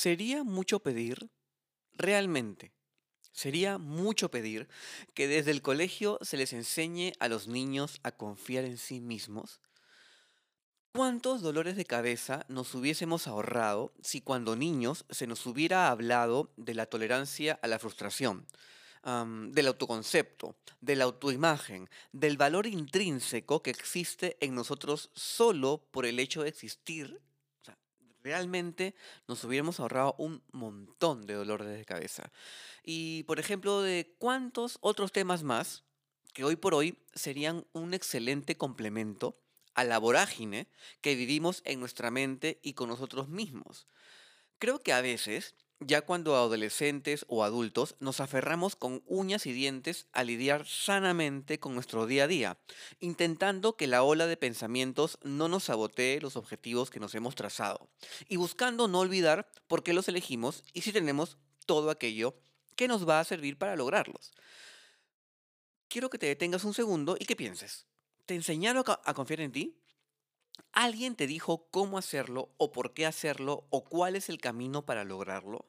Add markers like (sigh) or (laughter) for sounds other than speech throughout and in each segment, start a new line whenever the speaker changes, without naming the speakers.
¿Sería mucho pedir? Realmente, sería mucho pedir que desde el colegio se les enseñe a los niños a confiar en sí mismos. ¿Cuántos dolores de cabeza nos hubiésemos ahorrado si cuando niños se nos hubiera hablado de la tolerancia a la frustración, del autoconcepto, de la autoimagen, del valor intrínseco que existe en nosotros solo por el hecho de existir? Realmente nos hubiéramos ahorrado un montón de dolores de cabeza. Y, por ejemplo, de cuántos otros temas más que hoy por hoy serían un excelente complemento a la vorágine que vivimos en nuestra mente y con nosotros mismos. Creo que a veces, ya cuando adolescentes o adultos, nos aferramos con uñas y dientes a lidiar sanamente con nuestro día a día, intentando que la ola de pensamientos no nos sabotee los objetivos que nos hemos trazado, y buscando no olvidar por qué los elegimos y si tenemos todo aquello que nos va a servir para lograrlos. Quiero que te detengas un segundo y que pienses. ¿Te enseñaron a confiar en ti? ¿Alguien te dijo cómo hacerlo o por qué hacerlo o cuál es el camino para lograrlo?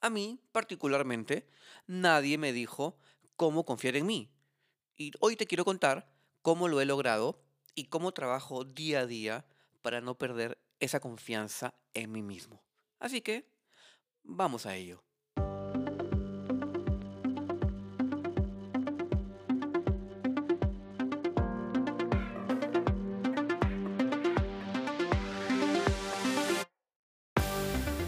A mí, particularmente, nadie me dijo cómo confiar en mí. Y hoy te quiero contar cómo lo he logrado y cómo trabajo día a día para no perder esa confianza en mí mismo. Así que, vamos a ello.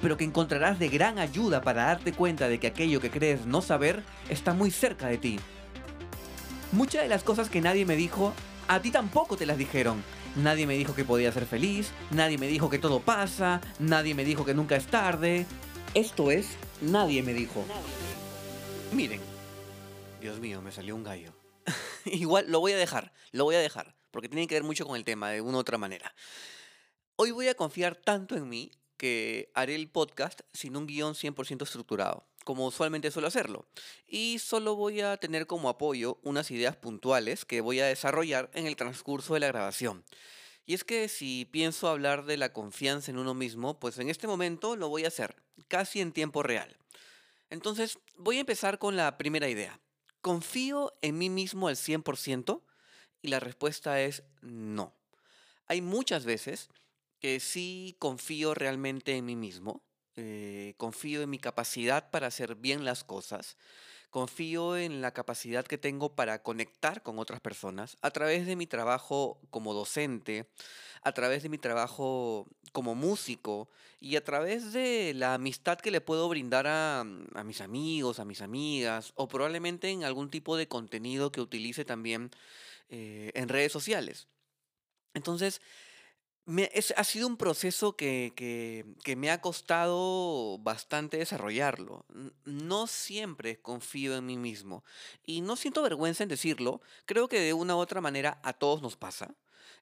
pero que encontrarás de gran ayuda para darte cuenta de que aquello que crees no saber está muy cerca de ti. Muchas de las cosas que nadie me dijo, a ti tampoco te las dijeron. Nadie me dijo que podía ser feliz, nadie me dijo que todo pasa, nadie me dijo que nunca es tarde. Esto es, nadie me dijo. Miren, Dios mío, me salió un gallo. (laughs) Igual lo voy a dejar, lo voy a dejar, porque tiene que ver mucho con el tema de una u otra manera. Hoy voy a confiar tanto en mí que haré el podcast sin un guion 100% estructurado, como usualmente suelo hacerlo. Y solo voy a tener como apoyo unas ideas puntuales que voy a desarrollar en el transcurso de la grabación. Y es que si pienso hablar de la confianza en uno mismo, pues en este momento lo voy a hacer, casi en tiempo real. Entonces, voy a empezar con la primera idea. ¿Confío en mí mismo al 100%? Y la respuesta es no. Hay muchas veces que sí confío realmente en mí mismo, eh, confío en mi capacidad para hacer bien las cosas, confío en la capacidad que tengo para conectar con otras personas a través de mi trabajo como docente, a través de mi trabajo como músico y a través de la amistad que le puedo brindar a, mm, a mis amigos, a mis amigas o probablemente en algún tipo de contenido que utilice también eh, en redes sociales. Entonces, es- ha sido un proceso que, que- que me ha costado bastante desarrollarlo. No siempre confío en mí mismo y no siento vergüenza en decirlo. Creo que de una u otra manera a todos nos pasa.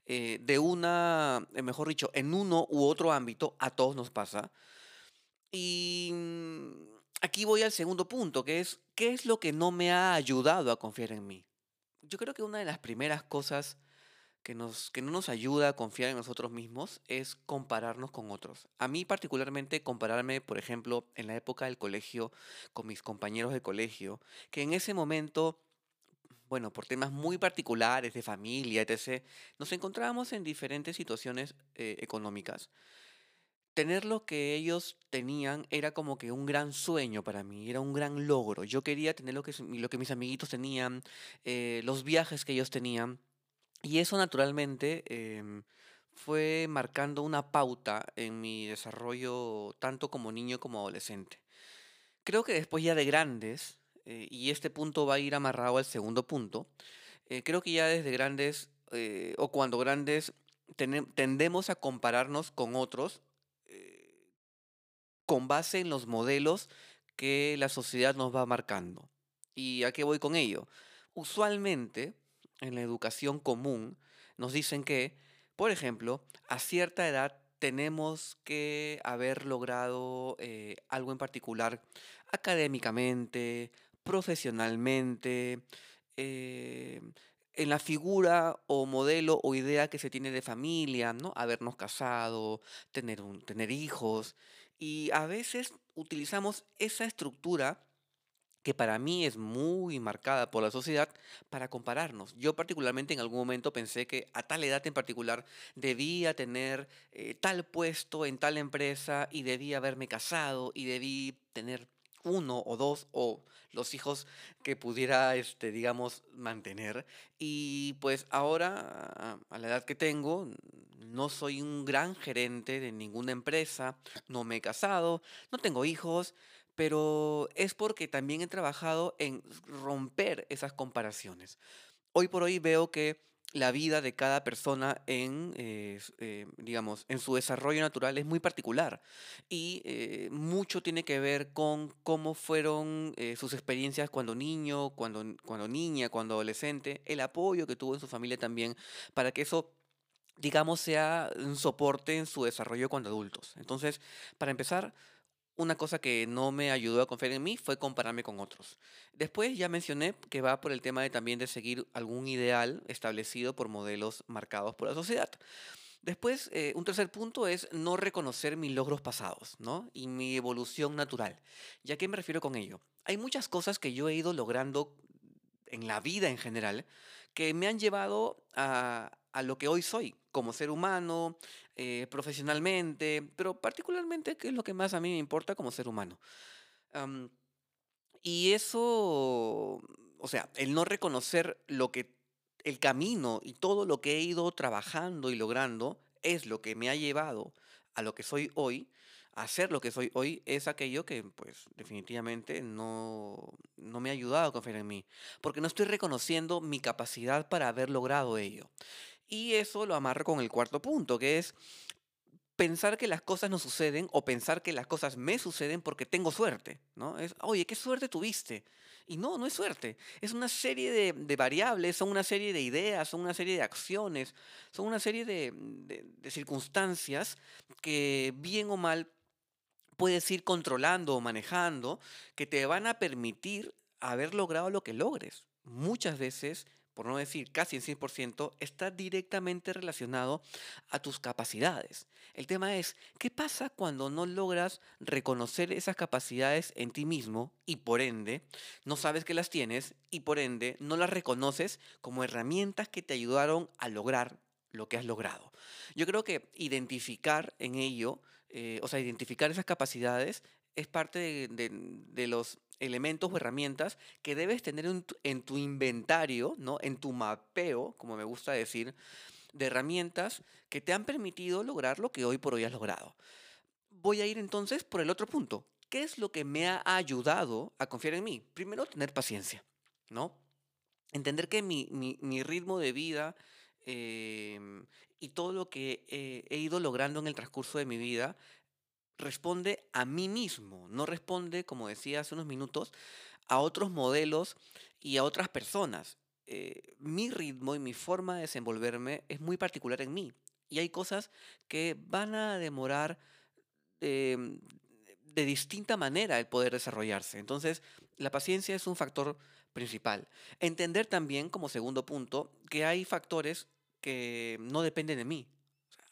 eh, de una, eh, mejor dicho, en uno u otro ámbito a todos nos pasa. Y mm, aquí voy al segundo punto, que es, ¿qué es lo que no me ha ayudado a confiar en mí? Yo creo que una de las primeras cosas que, nos, que no nos ayuda a confiar en nosotros mismos es compararnos con otros. A mí particularmente compararme, por ejemplo, en la época del colegio, con mis compañeros de colegio, que en ese momento, bueno, por temas muy particulares de familia, etc., nos encontrábamos en diferentes situaciones eh, económicas. Tener lo que ellos tenían era como que un gran sueño para mí, era un gran logro. Yo quería tener lo que, lo que mis amiguitos tenían, eh, los viajes que ellos tenían. Y eso naturalmente em, fue marcando una pauta en mi desarrollo tanto como niño como adolescente. Creo que después ya de grandes, eh, y este punto va a ir amarrado al segundo punto, eh, creo que ya desde grandes eh, o cuando grandes tendemos a compararnos con otros con base en los modelos que la sociedad nos va marcando. ¿Y a qué voy con ello? Usualmente, en la educación común, nos dicen que, por ejemplo, a cierta edad tenemos que haber logrado eh, algo en particular académicamente, profesionalmente, eh, en la figura o modelo o idea que se tiene de familia, ¿no? Habernos casado, tener, un, tener hijos. Y a veces utilizamos esa estructura que para mí es muy marcada por la sociedad para compararnos. Yo particularmente en algún momento pensé que a tal edad en particular debía tener eh, tal puesto en tal empresa y debía haberme casado y debí tener uno o dos o los hijos que pudiera, este, digamos, mantener. Y pues ahora, a la edad que tengo, no soy un gran gerente de ninguna empresa, no me he casado, no tengo hijos, pero es porque también he trabajado en romper esas comparaciones. Hoy por hoy veo que la vida de cada persona en, eh, eh, digamos, en su desarrollo natural es muy particular y eh, mucho tiene que ver con cómo fueron sus experiencias cuando niño, cuando, cuando niña, cuando adolescente, el apoyo que tuvo en su familia también para que eso digamos, sea un soporte en su desarrollo cuando adultos. Entonces, para empezar, una cosa que no me ayudó a confiar en mí fue compararme con otros. Después ya mencioné que va por el tema de también de seguir algún ideal establecido por modelos marcados por la sociedad. Después, eh, un tercer punto es no reconocer mis logros pasados, ¿no? Y mi evolución natural. ¿Y a qué me refiero con ello? Hay muchas cosas que yo he ido logrando en la vida en general que me han llevado a, a lo que hoy soy, como ser humano, eh, profesionalmente, pero particularmente, que es lo que más a mí me importa como ser humano. y eso, o sea, el no reconocer lo que, el camino y todo lo que he ido trabajando y logrando es lo que me ha llevado a lo que soy hoy, a ser lo que soy hoy, es aquello que, pues, definitivamente no, no me ha ayudado a confiar en mí, porque no estoy reconociendo mi capacidad para haber logrado ello. Y eso lo amarro con el cuarto punto, que es pensar que las cosas no suceden o pensar que las cosas me suceden porque tengo suerte, ¿no? Es, oye, ¿qué suerte tuviste? Y no, no es suerte. Es una serie de, variables, son una serie de ideas, son una serie de acciones, son una serie de, de circunstancias que bien o mal puedes ir controlando o manejando que te van a permitir haber logrado lo que logres. Muchas veces por no decir casi en 100%, está directamente relacionado a tus capacidades. El tema es, ¿qué pasa cuando no logras reconocer esas capacidades en ti mismo y por ende no sabes que las tienes y por ende no las reconoces como herramientas que te ayudaron a lograr lo que has logrado? Yo creo que identificar en ello, eh, o sea, identificar esas capacidades es parte de los elementos o herramientas que debes tener en tu, inventario, ¿no? en tu mapeo, como me gusta decir, de herramientas que te han permitido lograr lo que hoy por hoy has logrado. Voy a ir entonces por el otro punto. ¿Qué es lo que me ha ayudado a confiar en mí? Primero, tener paciencia, ¿no? Entender que mi, ritmo de vida em, y todo lo que he ido logrando en el transcurso de mi vida responde a mí mismo, no responde, como decía hace unos minutos, a otros modelos y a otras personas. Eh, mi ritmo y mi forma de desenvolverme es muy particular en mí. Y hay cosas que van a demorar em, de distinta manera el poder desarrollarse. Entonces, la paciencia es un factor principal. Entender también, como segundo punto, que hay factores que no dependen de mí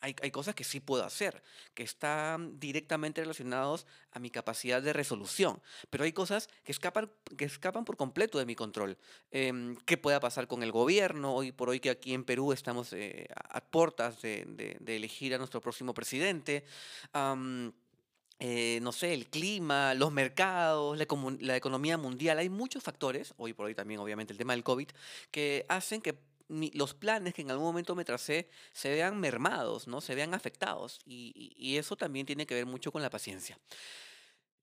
hay, cosas que sí puedo hacer, que están directamente relacionados a mi capacidad de resolución, pero hay cosas que escapan, que escapan por completo de mi control. Em, ¿Qué pueda pasar con el gobierno? Hoy por hoy que aquí en Perú estamos eh, a, puertas de, elegir a nuestro próximo presidente. Eh, no sé, el clima, los mercados, la, la, economía mundial. Hay muchos factores, hoy por hoy también obviamente el tema del COVID, que hacen que los planes que en algún momento me tracé se vean mermados, ¿no? se vean afectados. Y, eso también tiene que ver mucho con la paciencia.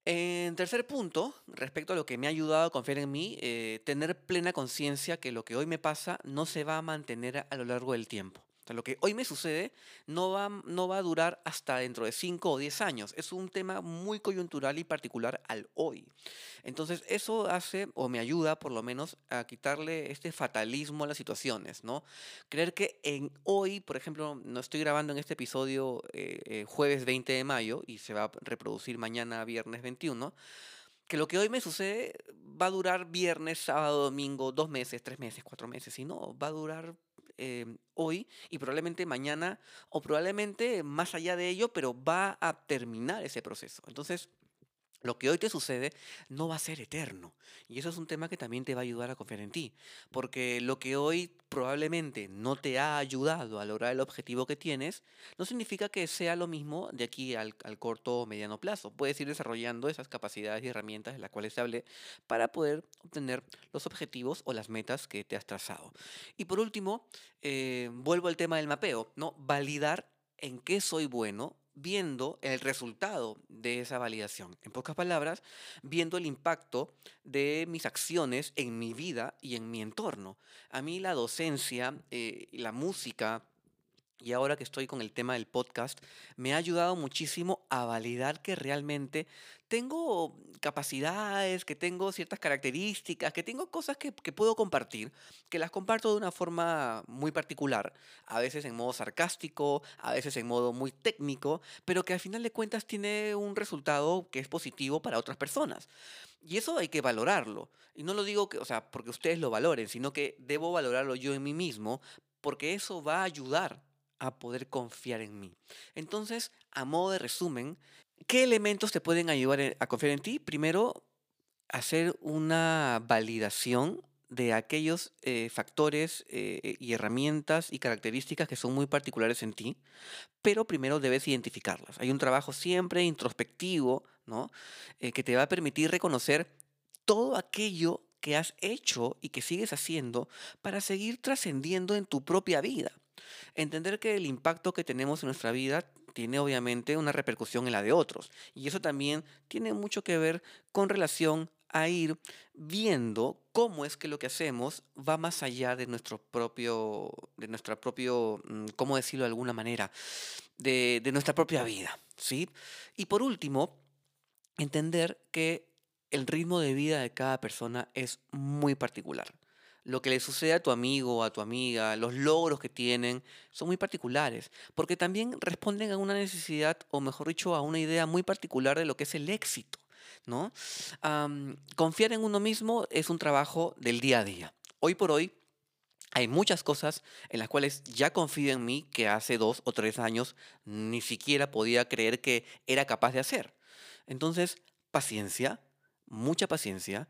En tercer punto, respecto a lo que me ha ayudado a confiar en mí, eh, tener plena conciencia que lo que hoy me pasa no se va a mantener a lo largo del tiempo. O sea, lo que hoy me sucede no va, no va a durar hasta dentro de 5 o 10 años. Es un tema muy coyuntural y particular al hoy. Entonces, eso hace o me ayuda por lo menos a quitarle este fatalismo a las situaciones, ¿no? Creer que en hoy, por ejemplo, no estoy grabando en este episodio eh, eh, jueves 20 de mayo y se va a reproducir mañana viernes 21 que lo que hoy me sucede va a durar viernes, sábado, domingo, dos meses, tres meses, cuatro meses, y no, va a durar Em, hoy y probablemente mañana o probablemente más allá de ello, pero va a terminar ese proceso. Entonces, lo que hoy te sucede no va a ser eterno. Y eso es un tema que también te va a ayudar a confiar en ti. Porque lo que hoy probablemente no te ha ayudado a lograr el objetivo que tienes, no significa que sea lo mismo de aquí al, corto o mediano plazo. Puedes ir desarrollando esas capacidades y herramientas de las cuales te hablé para poder obtener los objetivos o las metas que te has trazado. Y por último, eh, vuelvo al tema del mapeo, ¿no? Validar en qué soy bueno viendo el resultado de esa validación. En pocas palabras, viendo el impacto de mis acciones en mi vida y en mi entorno. A mí la docencia, eh, la música, y ahora que estoy con el tema del podcast, me ha ayudado muchísimo a validar que realmente tengo capacidades, que tengo ciertas características, que tengo cosas que, puedo compartir, que las comparto de una forma muy particular, a veces en modo sarcástico, a veces en modo muy técnico, pero que al final de cuentas tiene un resultado que es positivo para otras personas. Y eso hay que valorarlo. Y no lo digo que, o sea, porque ustedes lo valoren, sino que debo valorarlo yo en mí mismo, porque eso va a ayudar a poder confiar en mí. Entonces, a modo de resumen, ¿qué elementos te pueden ayudar a confiar en ti? Primero, hacer una validación de aquellos eh, factores eh, y herramientas y características que son muy particulares en ti, pero primero debes identificarlas. Hay un trabajo siempre introspectivo, ¿no? Eh, que te va a permitir reconocer todo aquello que has hecho y que sigues haciendo para seguir trascendiendo en tu propia vida. Entender que el impacto que tenemos en nuestra vida tiene obviamente una repercusión en la de otros. Y eso también tiene mucho que ver con relación a ir viendo cómo es que lo que hacemos va más allá de nuestro propio, de nuestra propio, mm, ¿cómo decirlo de alguna manera? De, de nuestra propia vida, ¿sí? Y por último, entender que el ritmo de vida de cada persona es muy particular lo que le sucede a tu amigo a tu amiga, los logros que tienen, son muy particulares, porque también responden a una necesidad, o mejor dicho, a una idea muy particular de lo que es el éxito. ¿no? confiar en uno mismo es un trabajo del día a día. Hoy por hoy hay muchas cosas en las cuales ya confío en mí que hace dos o tres años ni siquiera podía creer que era capaz de hacer. Entonces, paciencia, mucha paciencia,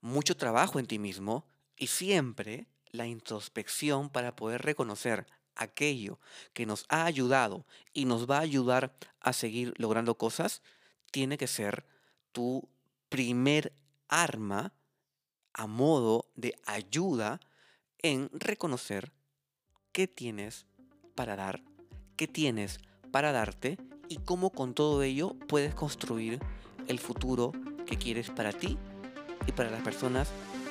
mucho trabajo en ti mismo, y siempre la introspección para poder reconocer aquello que nos ha ayudado y nos va a ayudar a seguir logrando cosas, tiene que ser tu primer arma a modo de ayuda en reconocer qué tienes para dar, qué tienes para darte y cómo con todo ello puedes construir el futuro que quieres para ti y para las personas